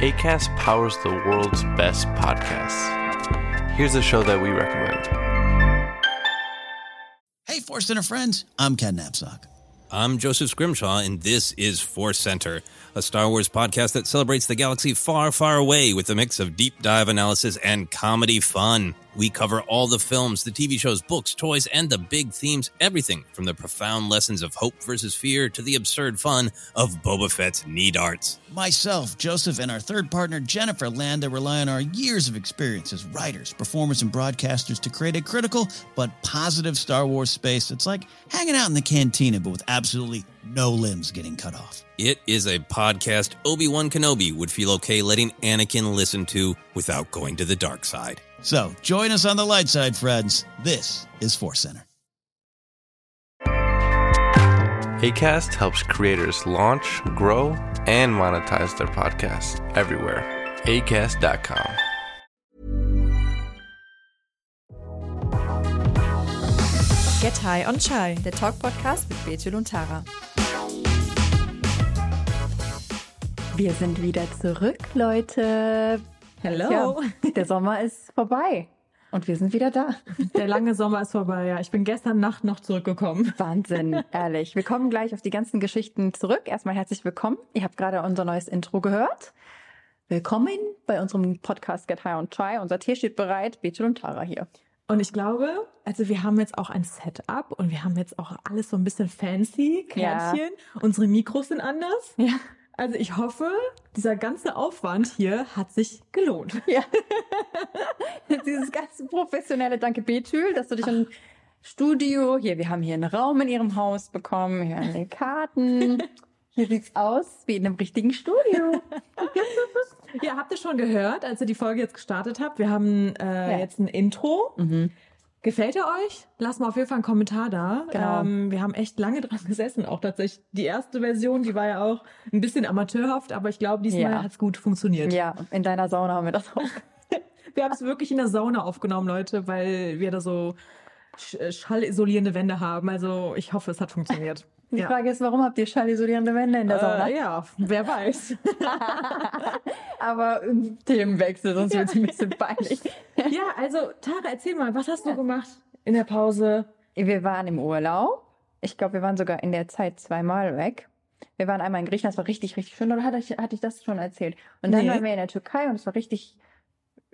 ACAST powers the world's best podcasts. Here's a show that we recommend. Hey, Force Center friends, I'm Ken Knapsack. I'm Joseph Scrimshaw, and this is Force Center, a Star Wars podcast that celebrates the galaxy far, far away with a mix of deep dive analysis and comedy fun. We cover all the films, the TV shows, books, toys, and the big themes everything from the profound lessons of hope versus fear to the absurd fun of Boba Fett's knee darts. Myself, Joseph, and our third partner, Jennifer Landa, rely on our years of experience as writers, performers, and broadcasters to create a critical but positive Star Wars space that's like hanging out in the cantina, but with absolutely no limbs getting cut off. It is a podcast Obi-Wan Kenobi would feel okay letting Anakin listen to without going to the dark side. So join us on the light side, friends. This is Force Center. ACAST helps creators launch, grow, and monetize their podcasts everywhere. ACAST.com. Get High on Chai, the Talk-Podcast with Bethel und Tara. Wir sind wieder zurück, Leute. Hello. Ja, der Sommer ist vorbei und wir sind wieder da. Der lange Sommer ist vorbei, ja. Ich bin gestern Nacht noch zurückgekommen. Wahnsinn, ehrlich. Wir kommen gleich auf die ganzen Geschichten zurück. Erstmal herzlich willkommen. Ihr habt gerade unser neues Intro gehört. Willkommen bei unserem Podcast Get High on Chai. Unser Tee steht bereit. Bethel und Tara hier. Und ich glaube, also wir haben jetzt auch ein Setup und wir haben jetzt auch alles so ein bisschen fancy, Kärtchen. Ja. Unsere Mikros sind anders. Ja. Also ich hoffe, dieser ganze Aufwand hier hat sich gelohnt. Ja. Dieses ganze professionelle Danke Betül, dass du dich im Studio, hier, wir haben hier einen Raum in ihrem Haus bekommen, hier eine Karten. Hier sieht's aus wie in einem richtigen Studio. ja, habt ihr schon gehört, als ihr die Folge jetzt gestartet habt? Wir haben äh, ja. jetzt ein Intro. Mhm. Gefällt er euch? Lasst mal auf jeden Fall einen Kommentar da. Genau. Ähm, wir haben echt lange dran gesessen, auch tatsächlich. Die erste Version, die war ja auch ein bisschen amateurhaft, aber ich glaube, diesmal ja. hat es gut funktioniert. Ja, in deiner Sauna haben wir das auch. wir haben es wirklich in der Sauna aufgenommen, Leute, weil wir da so schallisolierende Wände haben. Also ich hoffe, es hat funktioniert. Die ja. Frage ist, warum habt ihr schallisolierende Wände in der Sauna? Äh, ja, wer weiß. Aber Themenwechsel, sonst wird es ein bisschen peinlich. ja, also Tara, erzähl mal, was hast du gemacht in der Pause? Wir waren im Urlaub. Ich glaube, wir waren sogar in der Zeit zweimal weg. Wir waren einmal in Griechenland, das war richtig, richtig schön. Oder hatte ich, hatte ich das schon erzählt? Und dann nee. waren wir in der Türkei und es war richtig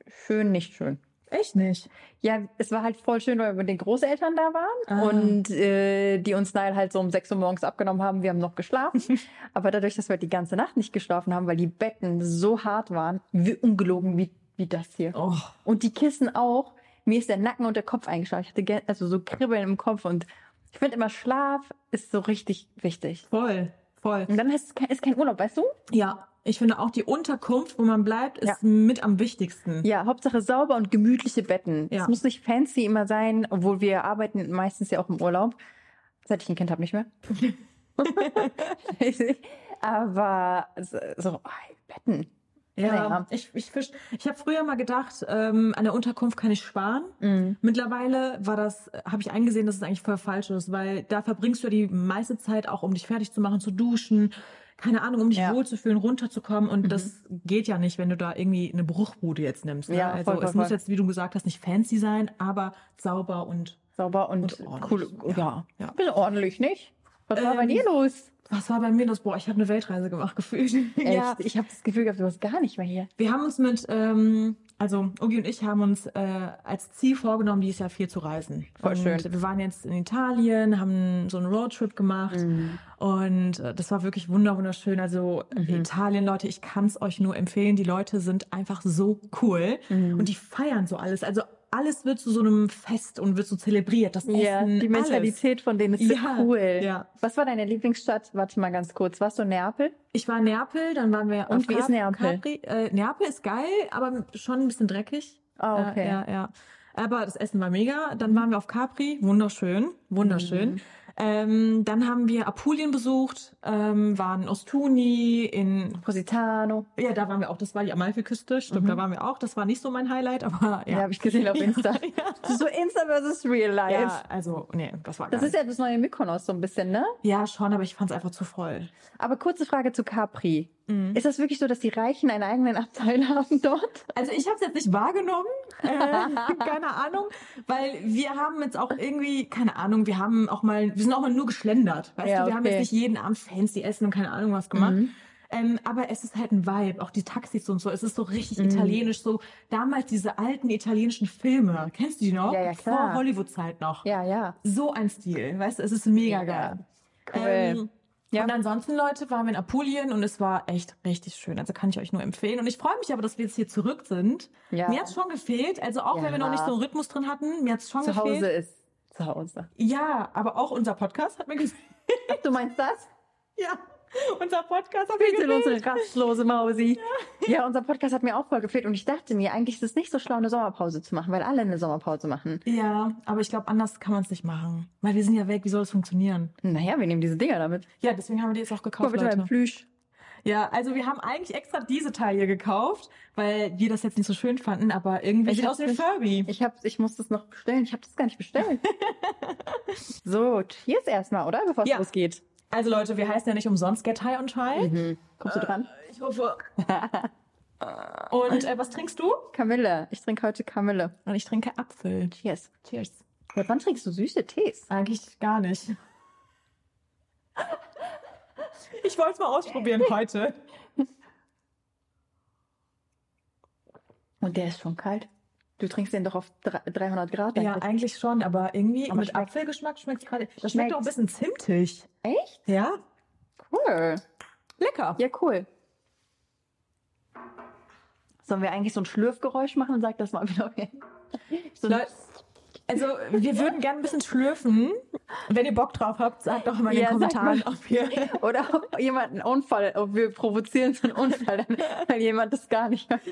schön, nicht schön. Echt nicht? Ja, es war halt voll schön, weil wir mit den Großeltern da waren ah. und äh, die uns Nile halt so um 6 Uhr morgens abgenommen haben. Wir haben noch geschlafen. Aber dadurch, dass wir die ganze Nacht nicht geschlafen haben, weil die Betten so hart waren, wie ungelogen wie, wie das hier. Oh. Und die Kissen auch. Mir ist der Nacken und der Kopf eingeschlagen. Ich hatte also so Kribbeln im Kopf und ich finde immer Schlaf ist so richtig wichtig. Voll, voll. Und dann ist es kein, ist kein Urlaub, weißt du? Ja, ich finde auch die Unterkunft, wo man bleibt, ist ja. mit am wichtigsten. Ja, Hauptsache sauber und gemütliche Betten. Es muss nicht fancy immer sein, obwohl wir arbeiten meistens ja auch im Urlaub. Seit ich ein Kind habe, nicht mehr. Aber so, oh, Betten. Ja, ja, ich, ich, ich habe früher mal gedacht, ähm, an der Unterkunft kann ich sparen. Mhm. Mittlerweile war das, habe ich eingesehen, dass es eigentlich voll falsch ist, weil da verbringst du ja die meiste Zeit auch, um dich fertig zu machen, zu duschen, keine Ahnung, um dich ja. wohlzufühlen, runterzukommen. Und mhm. das geht ja nicht, wenn du da irgendwie eine Bruchbude jetzt nimmst. Ne? Ja, also voll, voll, es voll. muss jetzt, wie du gesagt hast, nicht fancy sein, aber sauber und sauber und, und cool. Ja, ja. Bisschen ordentlich, nicht? Was ähm, war bei ähm, dir los? Was war bei mir los? Boah, ich habe eine Weltreise gemacht, gefühlt. Echt? Ja. Ich habe das Gefühl gehabt, du warst gar nicht mehr hier. Wir haben uns mit, ähm, also Ugi und ich haben uns äh, als Ziel vorgenommen, dieses Jahr viel zu reisen. Voll und schön. Wir waren jetzt in Italien, haben so einen Roadtrip gemacht mhm. und äh, das war wirklich wunderschön. Also mhm. Italien, Leute, ich kann es euch nur empfehlen. Die Leute sind einfach so cool mhm. und die feiern so alles. Also alles wird zu so einem Fest und wird so zelebriert. Das ja, Essen, die Mentalität alles. von denen ist so ja, cool. Ja. Was war deine Lieblingsstadt? Warte mal ganz kurz. Warst du in Neapel? Ich war in Neapel, dann waren wir Und wie Cap ist Neapel? Capri. Äh, Neapel ist geil, aber schon ein bisschen dreckig. Ah, oh, okay. Äh, ja, ja. Aber das Essen war mega. Dann waren wir auf Capri, wunderschön, wunderschön. Mhm. Ähm, dann haben wir Apulien besucht, ähm, waren in Ostuni, in Positano. Ja, da waren wir auch. Das war die Amalfiküste. Stimmt, mhm. da waren wir auch. Das war nicht so mein Highlight, aber ja. Ja, habe ich gesehen auf Insta. ja. So Insta versus Real Life. Ja, also nee, das war Das ist ja das neue Mykonos so ein bisschen, ne? Ja, schon, aber ich fand es einfach zu voll. Aber kurze Frage zu Capri. Ist das wirklich so, dass die Reichen einen eigenen Abteil haben dort? Also ich habe es jetzt nicht wahrgenommen, äh, keine Ahnung, weil wir haben jetzt auch irgendwie, keine Ahnung, wir haben auch mal, wir sind auch mal nur geschlendert, weißt Ja, du, wir haben okay. jetzt nicht jeden Abend fancy essen und keine Ahnung was gemacht. Ähm, aber es ist halt ein Vibe, auch die Taxis und so. Es ist so richtig italienisch, so damals diese alten italienischen Filme. Kennst du die noch? Ja, ja, klar. Vor Hollywood-Zeit noch. Ja, ja. So ein Stil, weißt du, es ist mega geil. Cool. Ähm, Ja. Und ansonsten, Leute, waren wir in Apulien und es war echt richtig schön. Also kann ich euch nur empfehlen. Und ich freue mich aber, dass wir jetzt hier zurück sind. Ja. Mir hat's schon gefehlt. Also auch wenn wir noch nicht so einen Rhythmus drin hatten, mir hat's schon Zu gefehlt. Hause ist zu Hause. Ja, aber auch unser Podcast hat mir gefehlt. Du meinst das? ja, unser Podcast hat mir Bitte gefehlt. unsere rastlose Mausi. Ja. Unser Podcast hat mir auch voll gefehlt und ich dachte mir, eigentlich ist es nicht so schlau, eine Sommerpause zu machen, weil alle eine Sommerpause machen. Ja, aber ich glaube, anders kann man es nicht machen. Weil wir sind ja weg, wie soll das funktionieren? Naja, wir nehmen diese Dinger damit. Ja, deswegen haben wir die jetzt auch Guck gekauft, mal bitte Leute. Plüsch. Ja, also wir haben eigentlich extra diese Teil hier gekauft, weil wir das jetzt nicht so schön fanden, aber irgendwie Ich sieht aus wie Furby. Ich, hab, ich muss das noch bestellen. Ich habe das gar nicht bestellt. so, cheers erstmal, oder? Bevor es Ja. losgeht. Also Leute, wir heißen ja nicht umsonst Get High on Chai. Kommst du dran? Und äh, was trinkst du? Kamille. Ich trinke heute Kamille. Und ich trinke Apfel. Cheers. Cheers. Ja, wann trinkst du süße Tees? Eigentlich gar nicht. Ich wollte es mal ausprobieren heute. Und der ist schon kalt. Du trinkst den doch auf dre- 300 Grad. Ja, eigentlich. eigentlich schon, aber irgendwie Aber mit schmeckt- Apfelgeschmack schmeckt es gerade. Das schmeckt auch ein bisschen zimtig. Echt? Ja? Cool. Lecker. Ja, cool. Sollen wir eigentlich so ein Schlürfgeräusch machen und sag das mal wieder? So Leute, also wir würden gerne ein bisschen schlürfen. Wenn ihr Bock drauf habt, sagt doch mal in den Ja, Kommentaren, mal. ob ihr Oder ob jemand einen Unfall, ob wir provozieren so einen Unfall, weil jemand das gar nicht hört.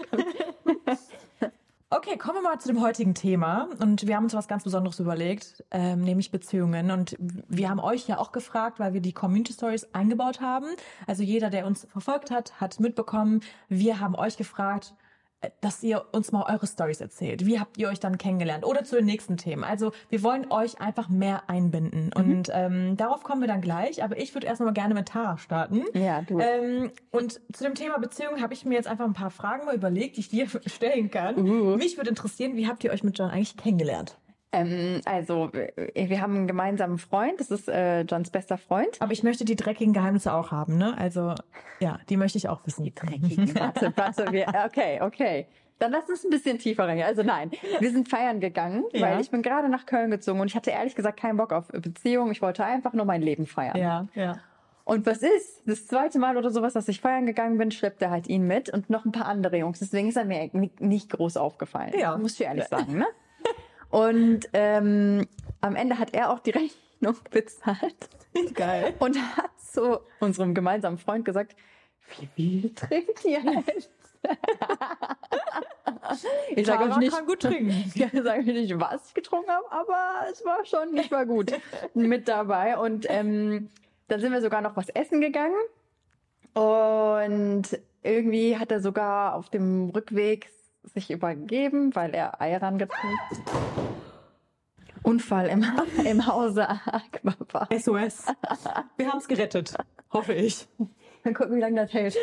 Okay, kommen wir mal zu dem heutigen Thema. Und wir haben uns was ganz Besonderes überlegt, ähm, nämlich Beziehungen. Und wir haben euch ja auch gefragt, weil wir die Community Stories eingebaut haben. Also jeder, der uns verfolgt hat, hat mitbekommen. Wir haben euch gefragt, dass ihr uns mal eure Stories erzählt. Wie habt ihr euch dann kennengelernt? Oder zu den nächsten Themen. Also wir wollen euch einfach mehr einbinden. Und ähm, darauf kommen wir dann gleich. Aber ich würde erstmal gerne mit Tara starten. Ja, du. Ähm, und zu dem Thema Beziehung habe ich mir jetzt einfach ein paar Fragen mal überlegt, die ich dir stellen kann. Uh. Mich würde interessieren, wie habt ihr euch mit John eigentlich kennengelernt? Ähm, also, äh, wir haben einen gemeinsamen Freund, das ist äh, Johns bester Freund. Aber ich möchte die dreckigen Geheimnisse auch haben, ne? Also, ja, die möchte ich auch wissen. Die Dreckigen, warte, warte, wir, okay, okay. Dann lass uns ein bisschen tiefer reingehen. Also nein, wir sind feiern gegangen, Ja. weil ich bin gerade nach Köln gezogen und ich hatte ehrlich gesagt keinen Bock auf Beziehung. Ich wollte einfach nur mein Leben feiern. Ja, ja. Und was ist? Das zweite Mal oder sowas, dass ich feiern gegangen bin, schleppt er halt ihn mit und noch ein paar andere Jungs. Deswegen ist er mir ni- nicht groß aufgefallen. Ja. Muss ich ehrlich sagen, ne? Und ähm, am Ende hat er auch die Rechnung bezahlt. Geil. Und hat zu unserem gemeinsamen Freund gesagt, wie viel trinkt ihr jetzt? ich sage euch nicht, kann gut trinken. ich sage nicht, was ich getrunken habe, aber es war schon nicht mal gut mit dabei. Und ähm, dann sind wir sogar noch was essen gegangen. Und irgendwie hat er sogar auf dem Rückweg sich übergeben, weil er Eier rangezogen Unfall im, im Hause Akbaba. SOS. Wir haben es gerettet. Hoffe ich. Dann gucken, wie lange das hält.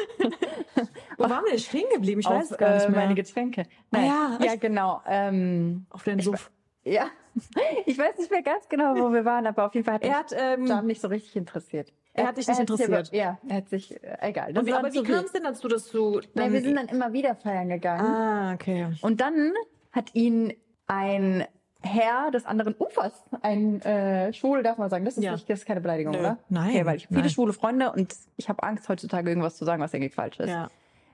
Wo waren wir denn stehen geblieben? Ich weiß Auf, es gar nicht äh, mehr. meine Getränke. Ah ja, ja, ich- genau. Ähm, Auf den Suff. ja, ich weiß nicht mehr ganz genau, wo wir waren, aber auf jeden Fall hat Er mich hat, ähm, nicht so richtig interessiert. Er hat dich nicht interessiert. Ja, er hat sich, äh, egal. Das und wie, war aber wie kam es denn dazu, dass du Nee, dann... wir sind dann immer wieder feiern gegangen. ah, okay. Und dann hat ihn ein Herr des anderen Ufers, ein äh, Schwule, darf man sagen, das ist, Ja. nicht, das ist keine Beleidigung, Nö. oder? Nein, Okay, weil ich habe viele nein. schwule Freunde und ich habe Angst, heutzutage irgendwas zu sagen, was irgendwie falsch ist. Ja.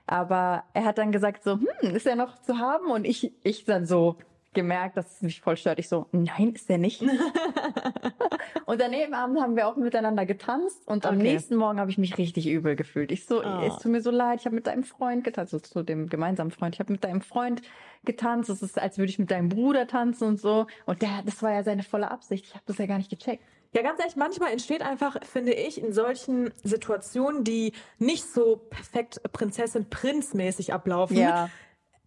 Aber er hat dann gesagt so, hm, ist er noch zu haben? Und ich, ich dann so gemerkt, dass es mich voll stört. Ich so, nein, ist er nicht. und daneben Abend haben wir auch miteinander getanzt und am Okay. nächsten Morgen habe ich mich richtig übel gefühlt. Ich so, Ah. es tut mir so leid, ich habe mit deinem Freund getanzt, also zu dem gemeinsamen Freund. Ich habe mit deinem Freund getanzt. Es ist, als würde ich mit deinem Bruder tanzen und so. Und der, das war ja seine volle Absicht. Ich habe das ja gar nicht gecheckt. Ja, ganz ehrlich, manchmal entsteht einfach, finde ich, in solchen Situationen, die nicht so perfekt Prinzessin-Prinz-mäßig ablaufen,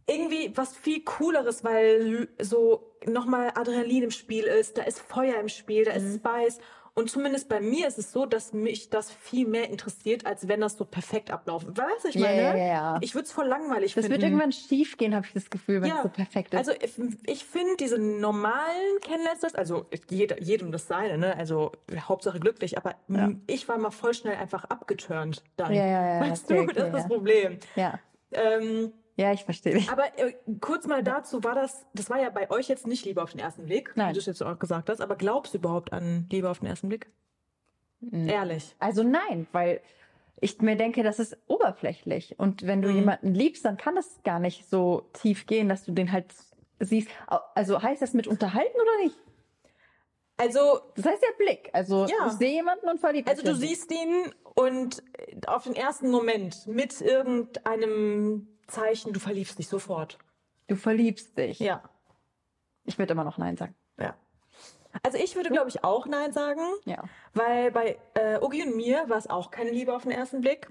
irgendwie was viel cooleres, weil so nochmal Adrenalin im Spiel ist, da ist Feuer im Spiel, da ist Spice Und zumindest bei mir ist es so, dass mich das viel mehr interessiert, als wenn das so perfekt ablaufen. Weißt du, ich Ja, meine? ja, ja, ja. Ich würde es voll langweilig Das finden. wird irgendwann schief gehen, habe ich das Gefühl, wenn es so perfekt ist. Also ich, ich finde diese normalen Kennenlernstars, also jeder, jedem das seine, ne? Also Hauptsache glücklich, aber m, ich war mal voll schnell einfach abgeturnt dann. Ja, ja, ja, Weißt du, das ist das ja. Problem. ja. Ähm, ja, ich verstehe dich. aber äh, kurz mal dazu, war das, das war ja bei euch jetzt nicht Liebe auf den ersten Blick, Nein. wie du es jetzt auch gesagt hast, aber glaubst du überhaupt an Liebe auf den ersten Blick? Ehrlich. Also nein, weil ich mir denke, das ist oberflächlich. Und wenn du Mhm. jemanden liebst, dann kann das gar nicht so tief gehen, dass du den halt siehst. Also heißt das mit unterhalten oder nicht? Also Das heißt ja Blick. Also Ja. ich sehe jemanden und verliebt Also du siehst ihn und auf den ersten Moment mit irgendeinem Zeichen, du verliebst dich sofort. Du verliebst dich. Ja. Ich würde immer noch Nein sagen. Ja. Also ich würde, glaube ich, auch Nein sagen, Ja. weil bei äh, Ugi und mir war es auch keine Liebe auf den ersten Blick.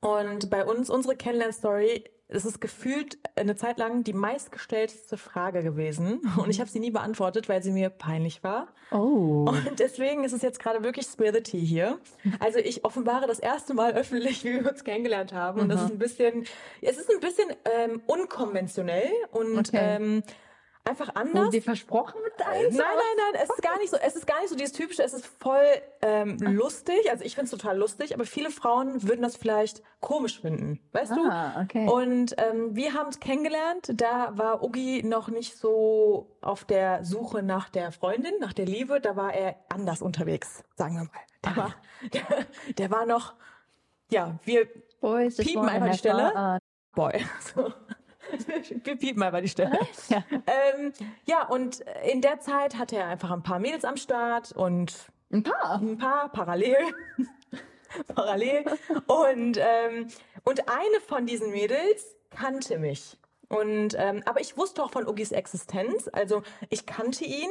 Und bei uns, unsere Kennenlern-Story, es ist gefühlt eine Zeit lang die meistgestellteste Frage gewesen. Und ich habe sie nie beantwortet, weil sie mir peinlich war. Oh. Und deswegen ist es jetzt gerade wirklich Spill the Tea hier. Also ich offenbare das erste Mal öffentlich, wie wir uns kennengelernt haben. Und das ist ein bisschen, es ist ein bisschen ähm, unkonventionell und Okay. ähm, einfach Wurde anders. dir versprochen mit Nein, eins? nein, nein, es ist gar nicht so, es ist gar nicht so dieses typische, es ist voll ähm, lustig, also ich finde es total lustig, aber viele Frauen würden das vielleicht komisch finden, weißt Ah, du? okay. Und ähm, wir haben es kennengelernt, da war Ugi noch nicht so auf der Suche nach der Freundin, nach der Liebe, da war er anders unterwegs, sagen wir mal. Der war, der, der war noch, ja, wir just piepen einfach die Stelle. Boy. So. Wir piepen einfach die Stelle. Ja. Ähm, ja, und in der Zeit hatte er einfach ein paar Mädels am Start und Ein paar. ein paar parallel. parallel. Und, ähm, und eine von diesen Mädels kannte mich. Und ähm, aber ich wusste auch von Ugis Existenz. Also ich kannte ihn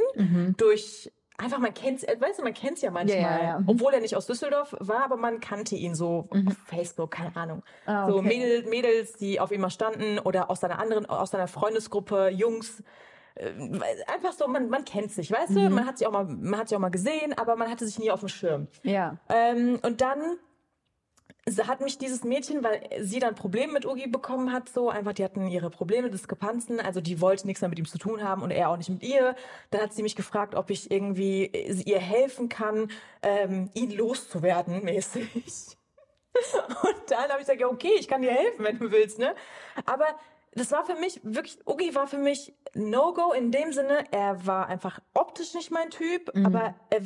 durch einfach man kennt's, äh, weißt du, man kennt's ja manchmal, Ja, ja, ja. Mhm. obwohl er nicht aus Düsseldorf war, aber man kannte ihn so auf Facebook, keine Ahnung. Ah, So okay. Mädel, Mädels, die auf ihm mal standen oder aus seiner anderen, aus seiner Freundesgruppe, Jungs. Äh, Einfach so, man, man kennt sich, weißt Mhm. du? Man hat sich auch mal, man hat sich auch mal gesehen, aber man hatte sich nie auf dem Schirm. Ja. Ähm, und dann hat mich dieses Mädchen, weil sie dann Probleme mit Ugi bekommen hat, so einfach, die hatten ihre Probleme, Diskrepanzen, also die wollte nichts mehr mit ihm zu tun haben und er auch nicht mit ihr. Dann hat sie mich gefragt, ob ich irgendwie ihr helfen kann, ähm, ihn loszuwerden, mäßig. Und dann habe ich gesagt, ja, okay, ich kann dir helfen, wenn du willst, ne? Aber das war für mich wirklich, Ugi war für mich No-Go in dem Sinne, er war einfach optisch nicht mein Typ, aber er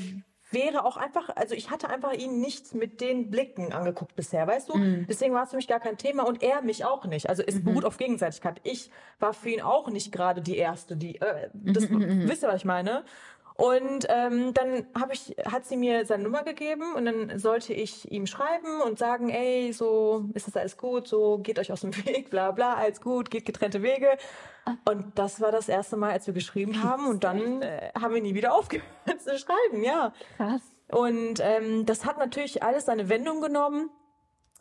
wäre auch einfach, also ich hatte einfach ihn nicht mit den Blicken angeguckt bisher, weißt du? Deswegen war es für mich gar kein Thema und er mich auch nicht. Also es beruht auf Gegenseitigkeit. Ich war für ihn auch nicht gerade die Erste, die, äh, das, wisst ihr, was ich meine? Und ähm, dann hab ich, hat sie mir seine Nummer gegeben und dann sollte ich ihm schreiben und sagen, ey, so ist das alles gut, so geht euch aus dem Weg, bla bla, alles gut, geht getrennte Wege. Und das war das erste Mal, als wir geschrieben haben und dann äh, haben wir nie wieder aufgehört zu schreiben, ja. Krass. Und ähm, das hat natürlich alles seine Wendung genommen.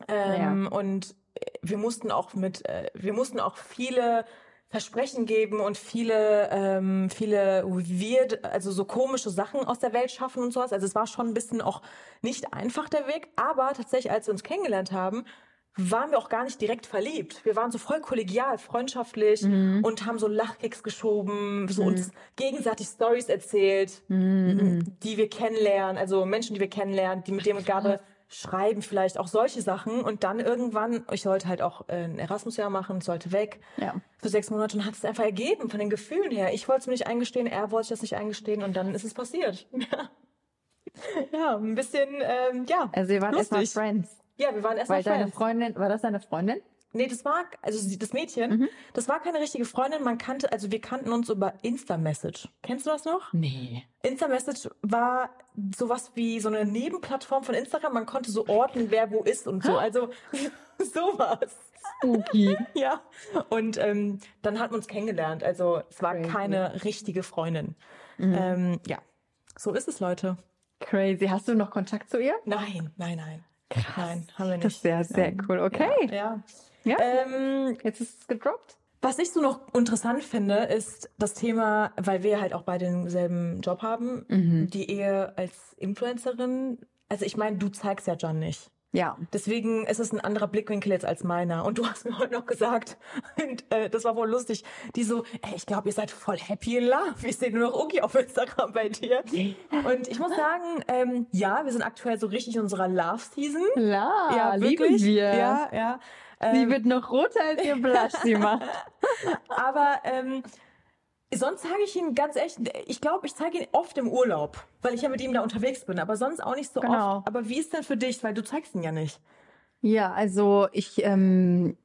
Ähm, Und äh, wir mussten auch mit, äh, wir mussten auch viele Versprechen geben und viele, ähm, viele weird, also so komische Sachen aus der Welt schaffen und sowas. Also es war schon ein bisschen auch nicht einfach der Weg, aber tatsächlich, als wir uns kennengelernt haben, waren wir auch gar nicht direkt verliebt. Wir waren so voll kollegial, freundschaftlich und haben so Lachkicks geschoben, so uns gegenseitig Stories erzählt, die wir kennenlernen, also Menschen, die wir kennenlernen, die mit denen wir gerade schreiben vielleicht auch solche Sachen und dann irgendwann, ich sollte halt auch äh, ein Erasmus-Jahr machen, sollte weg Ja. für sechs Monate und hat es einfach ergeben von den Gefühlen her. Ich wollte es mir nicht eingestehen, er wollte das nicht eingestehen und dann ist es passiert. Ja, ja ein bisschen, ähm, ja. Also wir waren erstmal. Friends. Ja, wir waren erstmal Weil deine. Freundin, war das deine Freundin? Nee, das war, also das Mädchen, das war keine richtige Freundin, man kannte, also wir kannten uns über Insta-Message. Kennst du das noch? Nee. Insta-Message war sowas wie so eine Nebenplattform von Instagram, man konnte so orten, wer wo ist und so, also sowas. Spooky. Ja. Und ähm, dann hat man uns kennengelernt, also es war Crazy. keine richtige Freundin. Ähm, ja, so ist es, Leute. Crazy. Hast du noch Kontakt zu ihr? Nein, nein, nein. Nein, haben wir nicht. Das ist sehr, Nein. cool. Okay. Ja. Ja. Ähm, Jetzt ist es gedroppt. Was ich so noch interessant finde, ist das Thema, weil wir halt auch beide denselben Job haben, Mhm. die Ehe als Influencerin. Also ich meine, du zeigst ja John nicht. Ja. Deswegen ist es ein anderer Blickwinkel jetzt als meiner. Und du hast mir heute noch gesagt, und, äh, das war wohl lustig, die so, ey, ich glaube, ihr seid voll happy in love. Ich sehe nur noch Ugi auf Instagram bei dir. Und ich muss sagen, ähm, ja, wir sind aktuell so richtig in unserer Love-Season. Klar, ja, lieben wir. Ja, ja. Sie Ähm, wird noch roter, als ihr Blush sie macht. aber ähm, sonst sage ich ihn ganz echt, ich glaube, ich zeige ihn oft im Urlaub, weil ich ja mit ihm da unterwegs bin, aber sonst auch nicht so Genau. oft. Aber wie ist denn für dich? Weil du zeigst ihn ja nicht. Ja, also ich, ähm,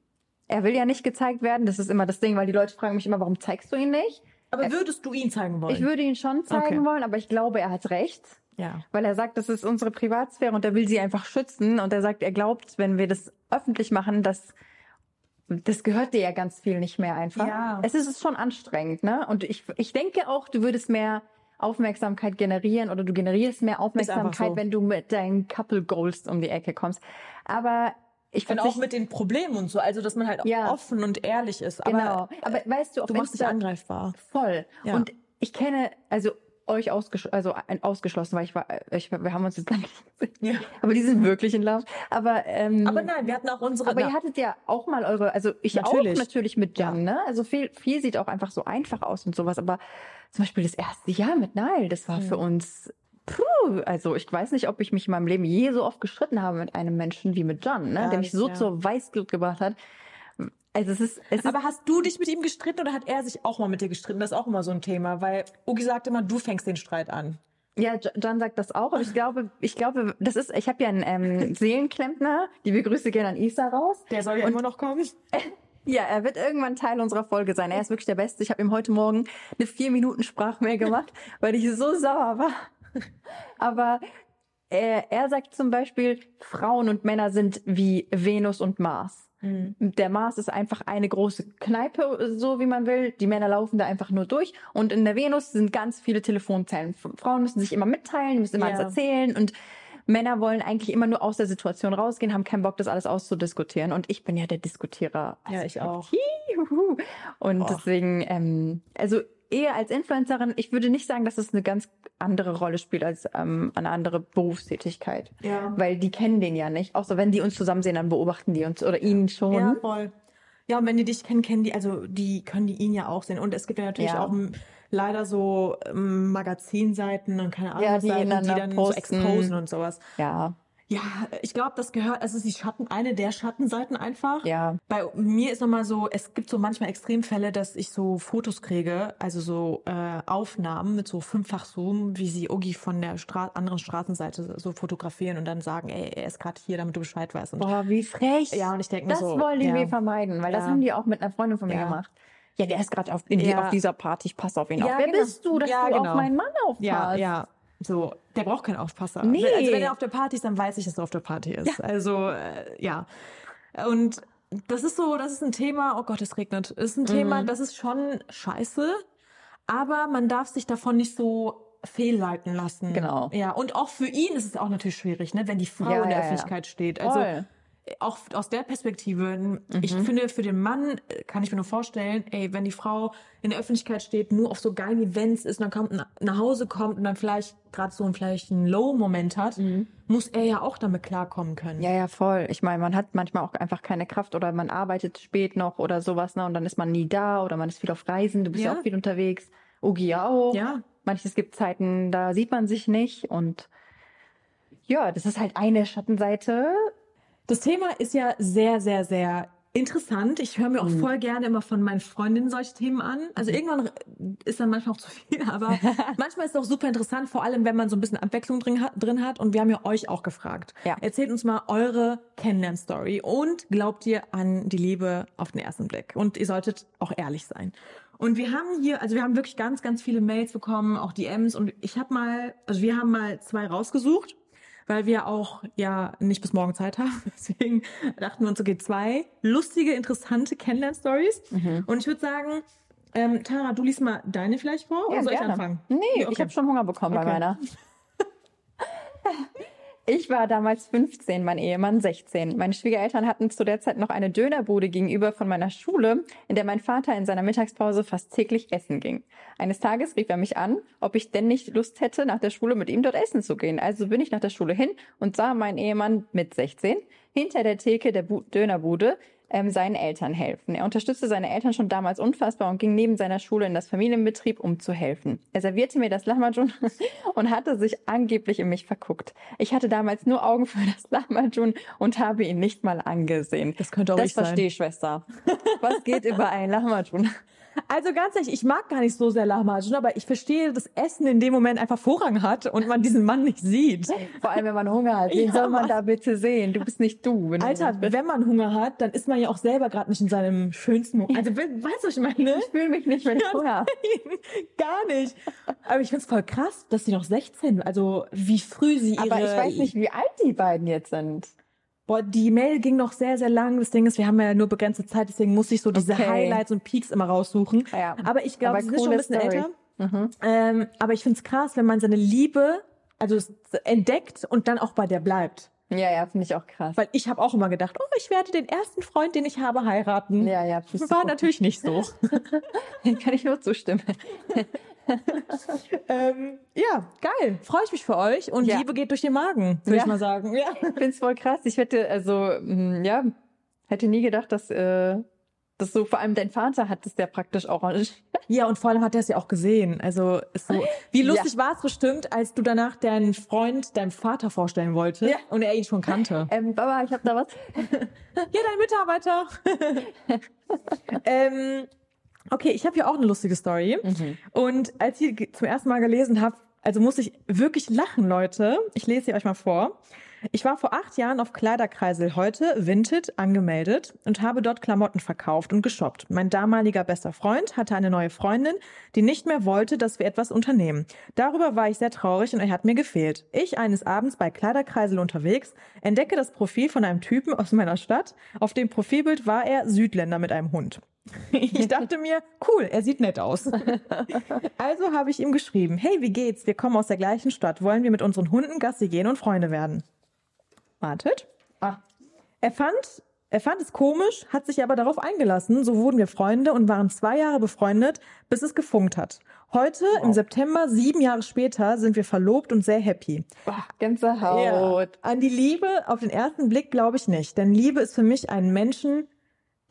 er will ja nicht gezeigt werden. Das ist immer das Ding, weil die Leute fragen mich immer, warum zeigst du ihn nicht? Aber würdest du ihn zeigen wollen? Ich würde ihn schon zeigen Okay. wollen, aber ich glaube, er hat recht. ja. Weil er sagt, das ist unsere Privatsphäre und er will sie einfach schützen. Und er sagt, er glaubt, wenn wir das öffentlich machen, dass das gehört dir ja ganz viel nicht mehr einfach. Ja. Es ist schon anstrengend, ne? Und ich, ich denke auch, du würdest mehr Aufmerksamkeit generieren oder du generierst mehr Aufmerksamkeit, so. wenn du mit deinen Couple Goals um die Ecke kommst. Aber ich Und auch mit den Problemen und so, also dass man halt Ja. offen und ehrlich ist. Aber genau. Aber weißt du, auf du machst dich angreifbar. Voll. Ja. Und ich kenne, also euch ausgesch also ein- ausgeschlossen, weil ich war, ich, wir haben uns jetzt gesehen. Ja. Aber die sind wirklich in Love. Aber, ähm, Aber nein, wir hatten auch unsere. aber na, ihr hattet ja auch mal eure, also ich Natürlich. auch natürlich mit Jan, ne? Also viel, viel sieht auch einfach so einfach aus und sowas. Aber zum Beispiel das erste Jahr mit Nile, das war für uns, puh, also ich weiß nicht, ob ich mich in meinem Leben je so oft gestritten habe mit einem Menschen wie mit Jan, ne? Ja, Der mich so ja. zur Weißglut gebracht hat. Also es ist, es ist aber hast du dich mit ihm gestritten oder hat er sich auch mal mit dir gestritten? Das ist auch immer so ein Thema, weil Ugi sagt immer, du fängst den Streit an. Ja, Jo- John sagt das auch, aber ich glaube, ich glaube, das ist, ich habe ja einen ähm, Seelenklempner, die Begrüße gerne an Isa raus. Der soll ja immer noch kommen. Ja, er wird irgendwann Teil unserer Folge sein. Er ist wirklich der Beste. Ich habe ihm heute Morgen eine vier Minuten Sprachmail gemacht, weil ich so sauer war. Aber er, er sagt zum Beispiel, Frauen und Männer sind wie Venus und Mars. Der Mars ist einfach eine große Kneipe, so wie man will. Die Männer laufen da einfach nur durch. Und in der Venus sind ganz viele Telefonzellen. Frauen müssen sich immer mitteilen, müssen immer Ja. alles erzählen. Und Männer wollen eigentlich immer nur aus der Situation rausgehen, haben keinen Bock, das alles auszudiskutieren. Und ich bin ja der Diskutierer. Ja, ich auch. Juhu. Und deswegen, ähm, also eher als Influencerin, ich würde nicht sagen, dass es eine ganz andere Rolle spielt als ähm, eine andere Berufstätigkeit. Ja. Weil die kennen den ja nicht. Außer wenn die uns zusammen sehen, dann beobachten die uns oder ihn schon. Ja, voll. Ja, und wenn die dich kennen, kennen die, also die können die ihn ja auch sehen. Und es gibt ja natürlich Ja. auch m, leider so ähm, Magazinseiten und keine Ahnung, Ja, die Seiten, dann die da dann so posten. exposen und sowas. ja. Ja, ich glaube, das gehört, also es ist die Schatten, eine der Schattenseiten einfach. Ja. Bei mir ist nochmal so, es gibt so manchmal Extremfälle, dass ich so Fotos kriege, also so äh, Aufnahmen mit so fünffach Zoom, wie sie Ogi von der Stra anderen Straßenseite so fotografieren und dann sagen, ey, er ist gerade hier, damit du Bescheid weißt. Und Boah, wie frech. Ja, und ich denk mir Das so, wollen die ja. wir vermeiden, weil das Ja. haben die auch mit einer Freundin von mir Ja. gemacht. Ja, der ist gerade auf, Ja. auf dieser Party, ich passe auf ihn Ja, auf. Wer genau. bist du, dass Ja, du genau. auf meinen Mann aufpasst? Ja, ja. So, der braucht keinen Aufpasser. Nee. Also wenn er auf der Party ist, dann weiß ich, dass er auf der Party ist. Also, äh, ja. Und das ist so, das ist ein Thema, oh Gott, es regnet. Ist ein Thema, Mhm. das ist schon scheiße, aber man darf sich davon nicht so fehlleiten lassen. Genau. Ja, und auch für ihn ist es auch natürlich schwierig, ne, wenn die Frau Ja, in der ja, ja. Öffentlichkeit steht. Also, Voll. Auch aus der Perspektive, ich Mhm. finde, für den Mann äh, kann ich mir nur vorstellen, ey, wenn die Frau in der Öffentlichkeit steht, nur auf so geilen Events ist dann kommt, na- nach Hause kommt und dann vielleicht gerade so ein, vielleicht einen Low-Moment hat, muss er ja auch damit klarkommen können. Mhm. Ja, ja, voll. Ich meine, man hat manchmal auch einfach keine Kraft oder man arbeitet spät noch oder sowas, ne? Und dann ist man nie da oder man ist viel auf Reisen, du bist ja, Ja. auch viel unterwegs. Ugi auch. Ja. Manches gibt Zeiten, da sieht man sich nicht und ja, das ist halt eine Schattenseite. Das Thema ist ja sehr, sehr, sehr interessant. Ich höre mir auch voll gerne immer von meinen Freundinnen solche Themen an. Also irgendwann ist dann manchmal auch zu viel, aber manchmal ist es auch super interessant, vor allem wenn man so ein bisschen Abwechslung drin hat, drin hat. Und wir haben ja euch auch gefragt. Ja. Erzählt uns mal eure Kennenlern-Story und glaubt ihr an die Liebe auf den ersten Blick? Und ihr solltet auch ehrlich sein. Und wir haben hier, also wir haben wirklich ganz, ganz viele Mails bekommen, auch DMs. Und ich habe mal, also wir haben mal zwei rausgesucht weil wir auch ja nicht bis morgen Zeit haben. Deswegen dachten wir uns, okay, zwei lustige, interessante Kennenlern-Stories. Mhm. Und ich würde sagen, ähm, Tara, du liest mal deine vielleicht vor oder soll ich anfangen? Nee, okay. ich habe schon Hunger bekommen Okay. bei meiner. Ich war damals 15, mein Ehemann 16. Meine Schwiegereltern hatten zu der Zeit noch eine Dönerbude gegenüber von meiner Schule, in der mein Vater in seiner Mittagspause fast täglich essen ging. Eines Tages rief er mich an, ob ich denn nicht Lust hätte, nach der Schule mit ihm dort essen zu gehen. Also bin ich nach der Schule hin und sah meinen Ehemann mit 16 hinter der Theke der Bu Dönerbude ähm, seinen Eltern helfen. Er unterstützte seine Eltern schon damals unfassbar und ging neben seiner Schule in das Familienbetrieb, um zu helfen. Er servierte mir das Lahmacun und hatte sich angeblich in mich verguckt. Ich hatte damals nur Augen für das Lahmacun und habe ihn nicht mal angesehen. Das könnte auch das ich sein. verstehe Schwester. Was geht über ein Lahmacun? Also ganz ehrlich, ich mag gar nicht so sehr Lahmacun, aber ich verstehe, dass Essen in dem Moment einfach Vorrang hat und man diesen Mann nicht sieht. Vor allem, wenn man Hunger hat. Wen Ja, soll man da bitte sehen? Du bist nicht du. Wenn Alter, du wenn man Hunger hat, dann ist man ja auch selber gerade nicht in seinem schönsten Moment. Also, we- weißt du, was ich meine? ich fühle mich nicht, wenn ich Hunger habe. Gar nicht. Aber ich find's voll krass, dass sie noch 16, also wie früh sie ihre... Aber ich weiß nicht, wie alt die beiden jetzt sind. Boah, die Mail ging noch sehr, sehr lang. Das Ding ist, wir haben ja nur begrenzte Zeit, deswegen muss ich so diese Okay. Highlights und Peaks immer raussuchen. Ja. Aber ich glaube, sie sind schon ein bisschen Story. älter. Ähm, aber ich find's krass, wenn man seine Liebe also es entdeckt und dann auch bei der bleibt. Ja, ja, finde ich auch krass. Weil ich habe auch immer gedacht, oh, ich werde den ersten Freund, den ich habe, heiraten. Ja, ja, War gut. natürlich nicht so. Kann ich nur zustimmen. ähm, ja, geil. Freue ich mich für euch. Und Ja. Liebe geht durch den Magen, würde Ja. ich mal sagen. Ja. Ich finde es voll krass. Ich hätte, also, mh, ja, hätte nie gedacht, dass, äh, dass so, vor allem dein Vater hat es ja praktisch auch. ja, und vor allem hat er es ja auch gesehen. Also ist so, wie lustig war es bestimmt, als du danach deinen Freund deinem Vater vorstellen wolltest Ja. und er ihn schon kannte. Ähm, Baba, ich habe da was. Ja, dein Mitarbeiter. ähm, okay, ich habe hier auch eine lustige Story. Und als ich zum ersten Mal gelesen habe, also muss ich wirklich lachen, Leute. Ich lese sie euch mal vor. Ich war vor acht Jahren auf Kleiderkreisel heute, Vinted, angemeldet und habe dort Klamotten verkauft und geshoppt. Mein damaliger bester Freund hatte eine neue Freundin, die nicht mehr wollte, dass wir etwas unternehmen. Darüber war ich sehr traurig und er hat mir gefehlt. Ich eines Abends bei Kleiderkreisel unterwegs, entdecke das Profil von einem Typen aus meiner Stadt. Auf dem Profilbild war er Südländer mit einem Hund. Ich dachte mir, cool, er sieht nett aus. Also habe ich ihm geschrieben, hey, wie geht's? Wir kommen aus der gleichen Stadt. Wollen wir mit unseren Hunden Gassi gehen und Freunde werden? Wartet. Ah. Er fand, er fand es komisch, hat sich aber darauf eingelassen. So wurden wir Freunde und waren zwei Jahre befreundet, bis es gefunkt hat. Heute, im September, sieben Jahre später, sind wir verlobt und sehr happy. Boah, Gänsehaut. An die Liebe auf den ersten Blick glaube ich nicht, denn Liebe ist für mich ein Menschen,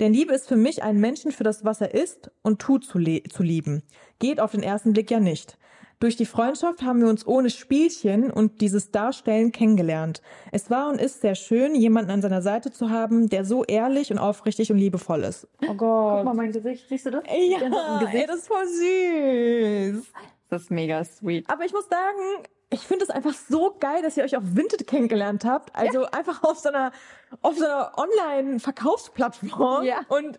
denn Liebe ist für mich ein Menschen für das, was er ist und tut zu, zu lieben. Geht auf den ersten Blick ja nicht. Durch die Freundschaft haben wir uns ohne Spielchen und dieses Darstellen kennengelernt. Es war und ist sehr schön, jemanden an seiner Seite zu haben, der so ehrlich und aufrichtig und liebevoll ist. Oh Gott. Guck mal mein Gesicht. Siehst du das? Ja, ey, Gesicht. das ist voll süß. Das ist mega sweet. Aber ich muss sagen, ich finde es einfach so geil, dass ihr euch auf Vinted kennengelernt habt. Also einfach auf so einer, auf so einer Online-Verkaufsplattform. Ja. Und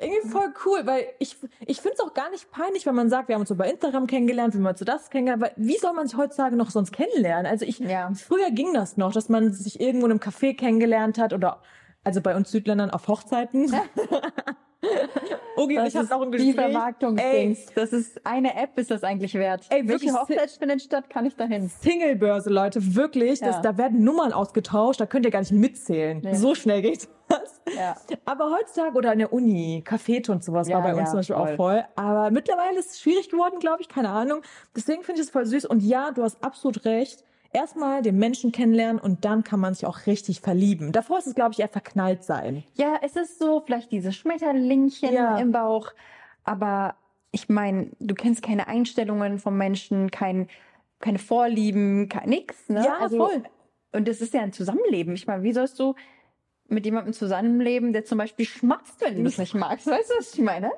irgendwie voll cool, weil ich, ich finde es auch gar nicht peinlich, wenn man sagt, wir haben uns so bei Instagram kennengelernt, wie man so das kennengelernt, weil wie soll man sich heutzutage noch sonst kennenlernen? Also ich, Ja. früher ging das noch, dass man sich irgendwo in einem Café kennengelernt hat oder, also bei uns Südländern auf Hochzeiten. Ogi und Das ich hatten auch ein die Gespräch. Vermarktungsdings. Das ist eine App, ist das eigentlich wert. Ey, Welche wirklich, Hochzeit findet statt? Kann ich dahin? Singlebörse, Leute, wirklich. Das, Ja. Da werden Nummern ausgetauscht, da könnt ihr gar nicht mitzählen. Nee. So schnell geht das. Ja. Aber heutzutage oder in der Uni, Cafete und sowas Ja, war bei uns ja, zum Beispiel voll. auch voll. Aber mittlerweile ist es schwierig geworden, glaube ich, keine Ahnung. Deswegen finde ich es voll süß. Und ja, du hast absolut recht. Erstmal den Menschen kennenlernen und dann kann man sich auch richtig verlieben. Davor ist es, glaube ich, eher verknallt sein. Ja, es ist so vielleicht diese Schmetterlingchen Ja. im Bauch. Aber ich meine, du kennst keine Einstellungen vom Menschen, kein, keine Vorlieben, kein, nix. Ne? Ja, voll. Und es ist ja ein Zusammenleben. Ich meine, wie sollst du mit jemandem zusammenleben, der zum Beispiel schmatzt, wenn du das nicht magst? Weißt du, was ich meine?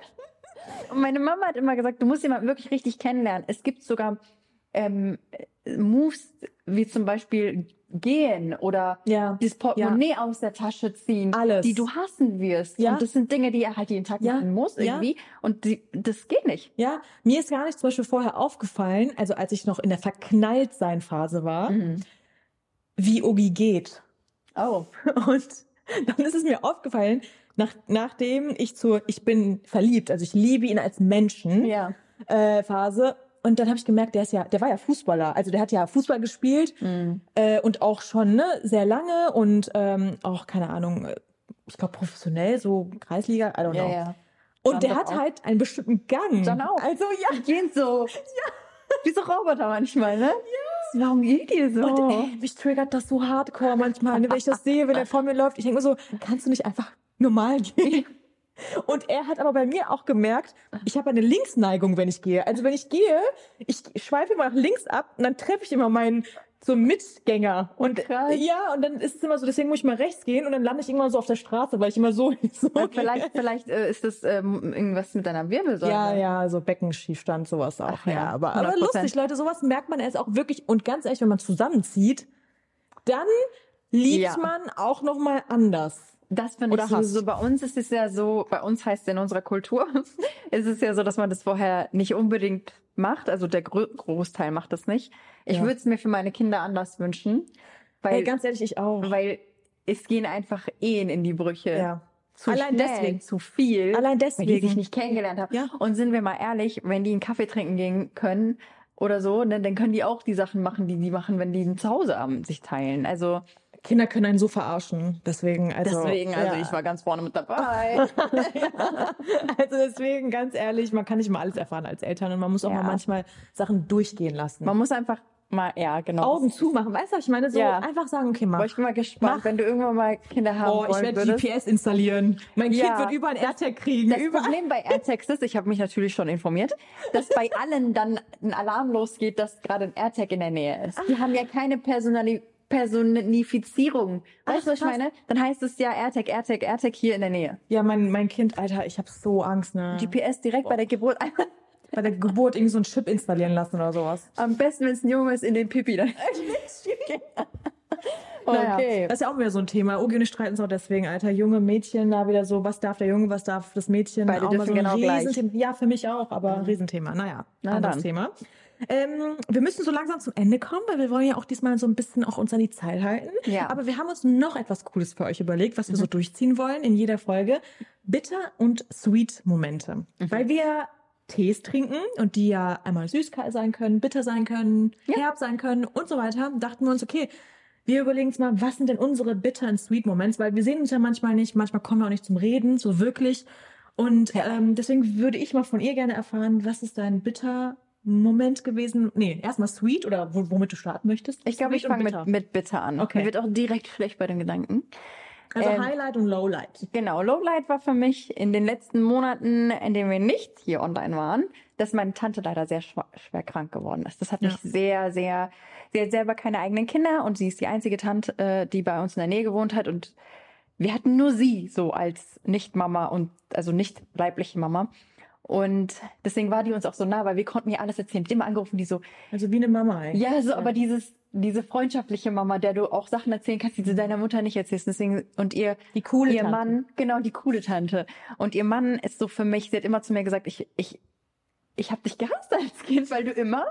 Und meine Mama hat immer gesagt, du musst jemanden wirklich richtig kennenlernen. Es gibt sogar ähm, Moves, wie zum Beispiel gehen oder Ja. das Portemonnaie aus der Tasche ziehen, Alles. die du hassen wirst. Ja. Und das sind Dinge, die er halt jeden Tag Ja. machen muss Ja. irgendwie. Und die, das geht nicht. Ja, mir ist gar nicht zum Beispiel vorher aufgefallen, also als ich noch in der Verknalltsein-Phase war, wie Ogi geht. Oh. Und dann ist es mir aufgefallen, nach, nachdem ich zur Ich bin verliebt, also ich liebe ihn als Menschen, Ja. äh, Phase, und dann habe ich gemerkt, der ist ja, der war ja Fußballer. Also der hat ja Fußball gespielt Mhm. äh, und auch schon ne, sehr lange und ähm, auch, keine Ahnung, ich glaube professionell, so Kreisliga, I don't know. Ja, ja. Und der hat auch. halt einen bestimmten Gang. John auch. Also ja. Die gehen so. Ja. Wie so Roboter manchmal, ne? Ja. Warum geht ihr so? Und ey, mich triggert das so hardcore manchmal, ne, wenn ich das sehe, wenn er vor mir läuft. Ich denke mir so, kannst du nicht einfach normal gehen? Und er hat aber bei mir auch gemerkt, ich habe eine Linksneigung, wenn ich gehe. Also wenn ich gehe, ich schweife immer nach links ab und dann treffe ich immer meinen so Mitgänger. Und Krass. ja, und dann ist es immer so, deswegen muss ich mal rechts gehen und dann lande ich irgendwann so auf der Straße, weil ich immer so, so Und vielleicht, vielleicht äh, ist das ähm, irgendwas mit deiner Wirbelsäule. Ja, ja, so Beckenschiefstand, sowas auch. Ach ja, ja, aber, aber 100%. lustig, Leute, sowas merkt man erst auch wirklich. Und ganz ehrlich, wenn man zusammenzieht, dann liebt Ja. man auch noch mal anders. Das finde ich Hass. sowieso. Bei uns ist es ja so, bei uns heißt es in unserer Kultur, ist es ja so, dass man das vorher nicht unbedingt macht. Also der Gro Großteil macht das nicht. Ich Ja. würde es mir für meine Kinder anders wünschen. Weil, Ey, ganz ehrlich, ich auch. weil es gehen einfach Ehen in die Brüche. Ja. Zu Allein schnell, deswegen. zu viel. Allein Weil die deswegen. sich nicht kennengelernt haben. Ja. Und sind wir mal ehrlich, wenn die einen Kaffee trinken gehen können oder so, ne, dann können die auch die Sachen machen, die die machen, wenn die ein Zuhauseabend sich teilen. Also Kinder können einen so verarschen. Deswegen, also. deswegen, also ja. ich war ganz vorne mit dabei. Also deswegen, ganz ehrlich, man kann nicht mal alles erfahren als Eltern und man muss auch Ja. mal manchmal Sachen durchgehen lassen. Man muss einfach mal, ja, genau. Augen zumachen, weißt du, was ich meine? So Ja. einfach sagen, okay, mach. Boah, ich bin mal gespannt, Mach. wenn du irgendwann mal Kinder haben Oh, ich werde. GPS installieren. Mein Kind Ja. wird überall ein AirTag kriegen. Das Überall. Problem bei AirTags ist, ich habe mich natürlich schon informiert, dass bei allen dann ein Alarm losgeht, dass gerade ein AirTag in der Nähe ist. Die haben ja keine Personali Personifizierung. Weißt du, was ich meine? Dann heißt es ja AirTag, AirTag, AirTag hier in der Nähe. Ja, mein, mein Kind, Alter, ich habe so Angst, ne? GPS direkt bei der Geburt. einmal- Bei der Geburt irgend so einen Chip installieren lassen oder sowas. Am besten, wenn es ein Junge ist, in den Pipi. Dann. Naja, okay. Das ist ja auch wieder so ein Thema. Ogi und ich streiten uns auch deswegen, Alter. Junge Mädchen, da wieder so, was darf der Junge, was darf das Mädchen? Beide auch mal dürfen so ein genau gleich. Riesenthema. Ja, für mich auch, aber ein Riesenthema. Naja, Na anderes dann. Thema. Ähm, wir müssen so langsam zum Ende kommen, weil wir wollen ja auch diesmal so ein bisschen auch uns an die Zeit halten. Ja. Mhm. Aber wir haben uns noch etwas Cooles für euch überlegt, was wir so durchziehen wollen in jeder Folge. Bitter und Sweet Momente. Mhm. Weil wir Tees trinken und die ja einmal süß sein können, bitter sein können, herb sein können und so weiter, dachten wir uns, okay, wir überlegen uns mal, was sind denn unsere bitter und sweet Moments, weil wir sehen uns ja manchmal nicht, manchmal kommen wir auch nicht zum Reden, so wirklich. Und ähm, deswegen würde ich mal von ihr gerne erfahren, was ist dein bitter Moment gewesen? Nee, erstmal sweet oder wo, womit du starten möchtest? Ich glaube, ich fange mit, bitter. mit Bitter an. Okay. Mir wird auch direkt schlecht bei den Gedanken. Also ähm, Highlight und Lowlight. Genau, Lowlight war für mich in den letzten Monaten, in denen wir nicht hier online waren, dass meine Tante leider sehr schwa- schwer krank geworden ist. Das hat mich Ja. sehr, sehr, sie hat selber keine eigenen Kinder und sie ist die einzige Tante, äh, die bei uns in der Nähe gewohnt hat und wir hatten nur sie so als Nicht-Mama und also nicht leibliche Mama. Und deswegen war die uns auch so nah, weil wir konnten ihr alles erzählen. Die immer angerufen, die so, Also wie eine Mama. Ey. ja, so, aber dieses, diese freundschaftliche Mama, der du auch Sachen erzählen kannst, die du deiner Mutter nicht erzählst. Deswegen, und ihr, Die coole ihr Tante. Mann, genau, die coole Tante. Und ihr Mann ist so für mich, sie hat immer zu mir gesagt, ich, ich, ich habe dich gehasst als Kind, weil du immer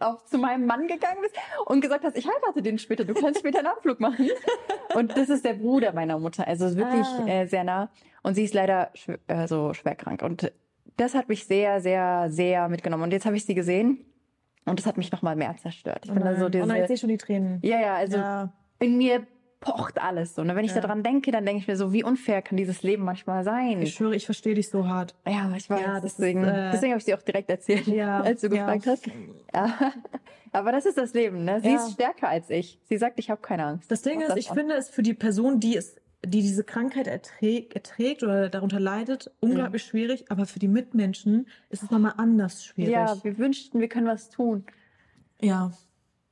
auch zu meinem Mann gegangen bist und gesagt hast, ich heirate den später, du kannst später einen Abflug machen. Und das ist der Bruder meiner Mutter, also ist wirklich Ah. äh, sehr nah. Und sie ist leider schw äh, so schwer krank. Und das hat mich sehr, sehr, sehr mitgenommen. Und jetzt habe ich sie gesehen und das hat mich noch mal mehr zerstört. Ich Oh bin da oh diese, nein, ich sehe schon die Tränen. ja, ja, also Ja. in mir pocht alles so. Ne? Wenn ich Ja. daran denke, dann denke ich mir so, wie unfair kann dieses Leben manchmal sein? Ich schwöre, ich verstehe dich so hart. ja, ich weiß. Ja, deswegen ist, äh, deswegen habe ich sie auch direkt erzählt, Ja, als du gefragt hast. Ja. Aber das ist das Leben. Ne? Sie ist stärker als ich. Sie sagt, ich habe keine Angst. Das Ding ist, ich finde es für die Person, die es, die diese Krankheit erträgt, erträgt oder darunter leidet, unglaublich schwierig. Aber für die Mitmenschen ist es nochmal anders schwierig. ja, wir wünschten, wir können was tun. ja.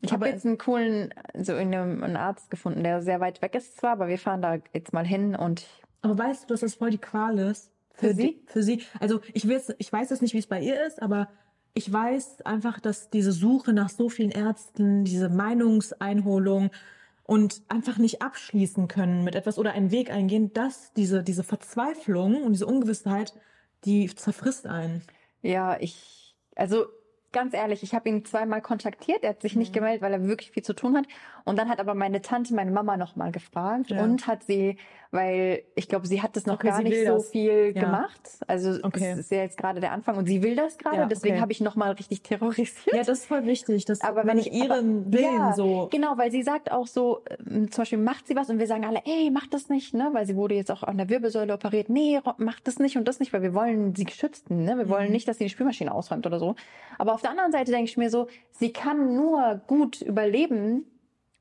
Ich habe jetzt einen coolen, so in einem, einen Arzt gefunden, der sehr weit weg ist zwar, aber wir fahren da jetzt mal hin und Aber weißt du, dass das voll die Qual ist? Für sie? Die, für sie. Also ich weiß, ich weiß jetzt nicht, wie es bei ihr ist, aber ich weiß einfach, dass diese Suche nach so vielen Ärzten, diese Meinungseinholung und einfach nicht abschließen können mit etwas oder einen Weg eingehen, dass diese, diese Verzweiflung und diese Ungewissheit, die zerfrisst einen. Ja, ich, also ganz ehrlich, ich habe ihn zweimal kontaktiert, er hat sich Mhm. nicht gemeldet, weil er wirklich viel zu tun hat. Und dann hat aber meine Tante meine Mama nochmal gefragt Ja. und hat sie, weil ich glaube, sie hat das noch Okay, gar nicht so das. viel Ja. gemacht. Also Okay. es ist ja jetzt gerade der Anfang und sie will das gerade, Ja, deswegen okay. habe ich nochmal richtig terrorisiert. Ja, das ist voll wichtig, dass Aber wenn ich ihren Willen so. Genau, weil sie sagt auch so, ähm, zum Beispiel macht sie was und wir sagen alle, ey, mach das nicht, ne? Weil sie wurde jetzt auch an der Wirbelsäule operiert. Nee, mach das nicht und das nicht, weil wir wollen sie schützen, ne? Wir wollen Mhm. nicht, dass sie die Spülmaschine ausräumt oder so. Aber auf der anderen Seite denke ich mir so, sie kann nur gut überleben,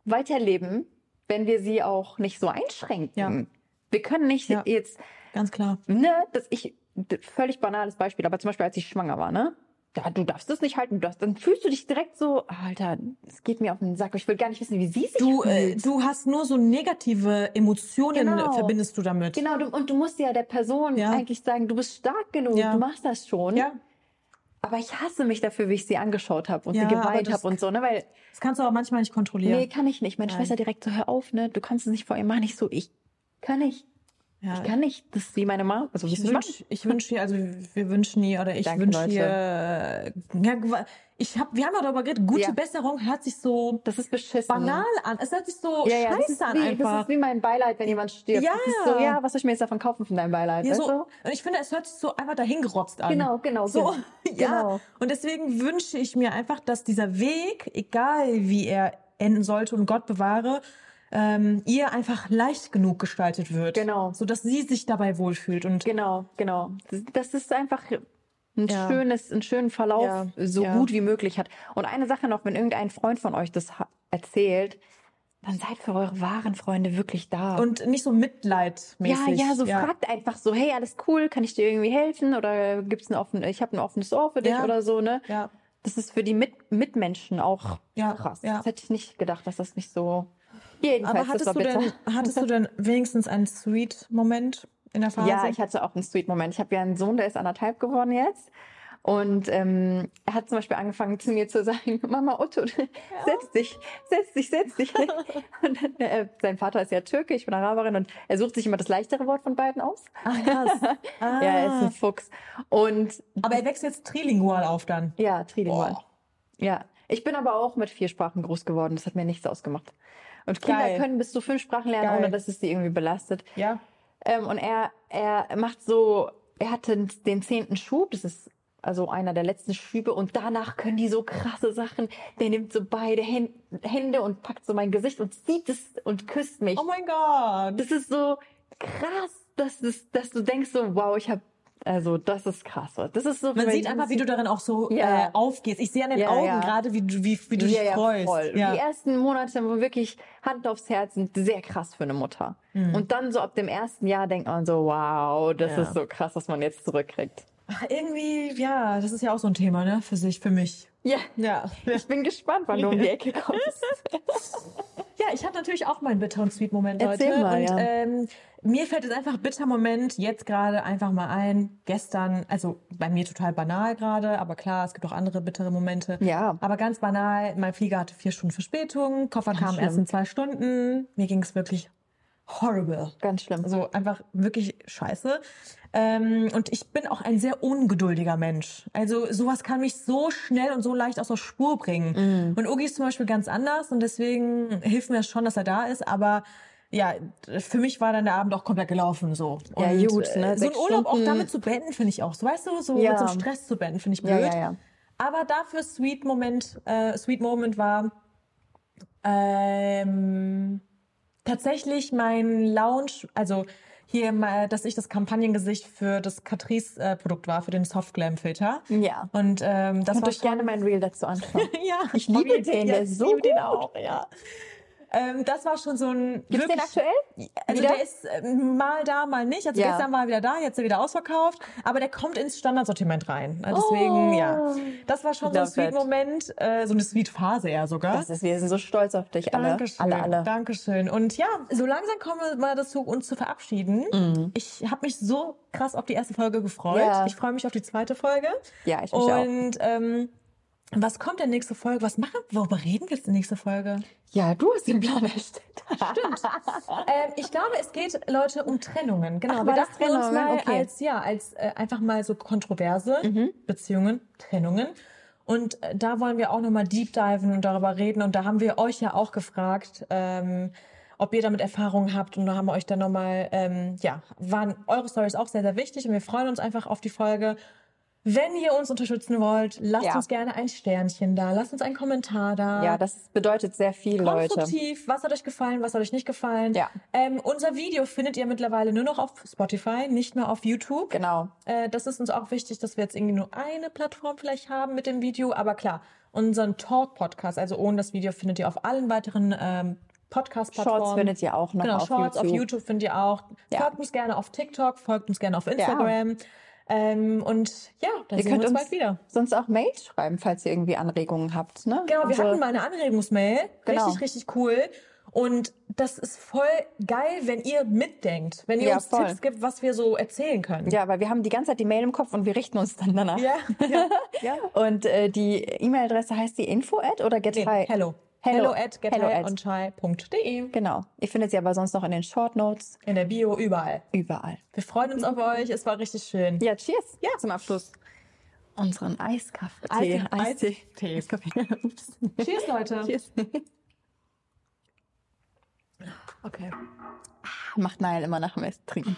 weiterleben, wenn wir sie auch nicht so einschränken. Ja. Wir können nicht Ja. jetzt Ganz klar. ne, das ich völlig banales Beispiel, aber zum Beispiel als ich schwanger war, ne? Ja, du darfst das nicht halten, du darfst, dann fühlst du dich direkt so, Alter, es geht mir auf den Sack. Ich will gar nicht wissen, wie sie sich Du, äh, fühlt. du hast nur so negative Emotionen, Genau. verbindest du damit. Genau, du, und du musst ja der Person Ja. eigentlich sagen, du bist stark genug, Ja. du machst das schon. Ja, Aber ich hasse mich dafür, wie ich sie angeschaut habe und Ja, sie geweint habe und so, ne? Weil, das kannst du aber manchmal nicht kontrollieren. nee, kann ich nicht. Meine Nein. Schwester direkt so, hör auf, ne? Du kannst es nicht vor ihr machen. Ich so, ich kann nicht. ja. Ich kann nicht. Das ist wie meine Mama. Also, Ich wünsche, ich wünsche dir, also wir wünschen dir oder ich Danke, wünsche dir, äh, ja, ich hab, wir haben ja darüber geredet, gute Ja. Besserung hört sich so das ist beschissen. banal an. Es hört sich so Ja, ja, scheiße an wie, einfach. das ist wie mein Beileid, wenn jemand stirbt. Ja. So, ja, was soll ich mir jetzt davon kaufen von deinem Beileid? ja, weißt so, du? und ich finde, es hört sich so einfach dahingerotzt an. Genau, genau. So, genau. ja. Genau. Und deswegen wünsche ich mir einfach, dass dieser Weg, egal wie er enden sollte und Gott bewahre, ähm, ihr einfach leicht genug gestaltet wird. Genau. So dass sie sich dabei wohlfühlt. Und Genau, genau. Das ist einfach ein Ja. schönes, einen schönen Verlauf Ja, so ja. gut wie möglich hat. Und eine Sache noch, wenn irgendein Freund von euch das erzählt, dann seid für eure wahren Freunde wirklich da. und nicht so mitleidmäßig. ja, ja, so fragt einfach so, hey, alles cool, kann ich dir irgendwie helfen oder gibt's ein offen, ich habe ein offenes Ohr für dich Ja. oder so, ne? Ja. Das ist für die Mit Mitmenschen auch Ja, krass. ja. Das hätte ich nicht gedacht, dass das nicht so. Jedenfalls, Aber hattest du, bitter. denn, hattest du denn wenigstens einen Sweet-Moment in der Phase? Ja, ich hatte auch einen Sweet-Moment. Ich habe ja einen Sohn, der ist anderthalb geworden jetzt. Und ähm, er hat zum Beispiel angefangen zu mir zu sagen, Mama Otto, setz dich, setz dich, setz dich. und dann, äh, sein Vater ist ja Türke, ich bin Araberin und er sucht sich immer das leichtere Wort von beiden aus. Ach, krass. Ah. Ja, er ist ein Fuchs. Und Aber er wächst jetzt trilingual auf dann. ja, trilingual. Boah. Ja, ich bin aber auch mit vier Sprachen groß geworden. Das hat mir nichts ausgemacht. Und Kinder Geil. können bis zu fünf Sprachen lernen, Geil. ohne dass es sie irgendwie belastet. Ja. Ähm, und er, er macht so, er hatte den zehnten Schub, das ist also einer der letzten Schübe und danach können die so krasse Sachen. Der nimmt so beide Hän- Hände und packt so mein Gesicht und zieht es und küsst mich. Oh mein Gott. das ist so krass, dass, das, dass du denkst so, wow, ich habe, also das ist krass. Das ist so. Man sieht einfach, wie du darin auch so Ja. äh, aufgehst. Ich sehe an den Ja, Augen ja. gerade, wie du, wie, wie du dich ja, ja, freust. Voll. Ja. Die ersten Monate waren wirklich Hand aufs Herz sind sehr krass für eine Mutter. Und dann so ab dem ersten Jahr denkt man so, wow, das Mhm. Ja. ist so krass, was man jetzt zurückkriegt. Irgendwie, ja, das ist ja auch so ein Thema, ne, für sich, für mich. Ja, Ja. ich bin gespannt, wann du um die Ecke kommst. Ja, ich hatte natürlich auch meinen Bitter- und Sweet-Moment Erzähl heute. mal, und ja. ähm, mir fällt jetzt einfach Bitter-Moment jetzt gerade einfach mal ein. Gestern, also bei mir total banal gerade, aber klar, es gibt auch andere bittere Momente. Ja. Aber ganz banal, mein Flieger hatte vier Stunden Verspätung, Koffer kam schlimm. erst in zwei Stunden. Mir ging es wirklich horrible. Ganz schlimm. Also einfach wirklich scheiße. Ähm, und ich bin auch ein sehr ungeduldiger Mensch. Also sowas kann mich so schnell und so leicht aus der Spur bringen. Und Ogi ist zum Beispiel ganz anders und deswegen hilft mir das schon, dass er da ist. Aber ja, für mich war dann der Abend auch komplett gelaufen so. Ja, und, gut, ne? äh, So ein Sechs Urlaub auch damit zu beenden, finde ich auch. So weißt du, so Ja. mit so einem Stress zu beenden, finde ich blöd. Ja, ja, ja. Aber dafür Sweet Moment, äh, Sweet Moment war ähm, tatsächlich mein Lounge, also hier mal, dass ich das Kampagnengesicht für das Catrice äh, Produkt war, für den Soft Glam Filter. Ja. Und ähm, das Könnt war euch gerne mein Reel dazu anschauen. ja, Ich liebe den, der ist so liebe den gut. auch, ja. Ähm, das war schon so ein Gibt's den wirklich- aktuell? Also Wieder? der ist äh, mal da, mal nicht. Also Ja. gestern war er wieder da, jetzt ist er wieder ausverkauft. Aber der kommt ins Standardsortiment rein. Also Deswegen, Oh. ja. Das war schon so ein. Sweet-Moment, äh, so eine Sweet-Phase eher sogar. Das ist, wir sind so stolz auf dich alle. Dankeschön. Alle, alle. Dankeschön. Und ja, so langsam kommen wir mal dazu, uns zu verabschieden. Ich habe mich so krass auf die erste Folge gefreut. Mhm. Ja. Ich freue mich auf die zweite Folge. Ja, ich mich auch. Und ähm, was kommt denn nächste Folge? Was machen? Worüber reden wir jetzt in der nächsten Folge? Ja, du hast den Plan erstellt. Stimmt. ähm, ich glaube, es geht, Leute, um Trennungen. Genau. Ach, wir dachten uns Trennungen? mal Okay. als, ja, als äh, einfach mal so kontroverse Beziehungen, Trennungen. Und äh, da wollen wir auch nochmal deep diven und darüber reden. Und da haben wir euch ja auch gefragt, ähm, ob ihr damit Erfahrungen habt. Und da haben wir euch dann nochmal, ähm, ja, waren eure Stories auch sehr, sehr wichtig. Und wir freuen uns einfach auf die Folge. Wenn ihr uns unterstützen wollt, lasst Ja. uns gerne ein Sternchen da, lasst uns einen Kommentar da. Ja, das bedeutet sehr viel, Leute. Konstruktiv, was hat euch gefallen, was hat euch nicht gefallen. Ja. Ähm, unser Video findet ihr mittlerweile nur noch auf Spotify, nicht mehr auf YouTube. Genau. Äh, das ist uns auch wichtig, dass wir jetzt irgendwie nur eine Plattform vielleicht haben mit dem Video. Aber klar, unseren Talk-Podcast, also ohne das Video, findet ihr auf allen weiteren ähm, Podcast-Plattformen. Shorts findet ihr auch noch Genau, auf Shorts YouTube. auf YouTube findet ihr auch. Ja. Folgt uns gerne auf TikTok, folgt uns gerne auf Instagram. Ähm, und ja, dann Ihr sehen wir könnt uns uns bald wieder. sonst auch Mails schreiben, falls ihr irgendwie Anregungen habt. Ne? Genau, wir Also- hatten mal eine Anregungsmail. Genau. Richtig, richtig cool. Und das ist voll geil, wenn ihr mitdenkt, wenn ihr Ja, uns voll. Tipps gibt, was wir so erzählen können. Ja, weil wir haben die ganze Zeit die Mail im Kopf und wir richten uns dann danach. Ja, ja, ja. Und äh, die E-Mail-Adresse heißt die info at oder get Nee, hello. Hello. Hello at gethighonchai.de. Genau. Ihr findet sie aber sonst noch in den Short Notes In der Bio, überall. überall. Wir freuen uns auf euch. Es war richtig schön. Ja, cheers. Ja. Zum Abschluss. Unseren Eiskaffee. Eis- Eistee. Tee. Eiskaffee. Ups. Cheers, Leute. Cheers. Okay. Macht Niall immer nach dem Essen trinken.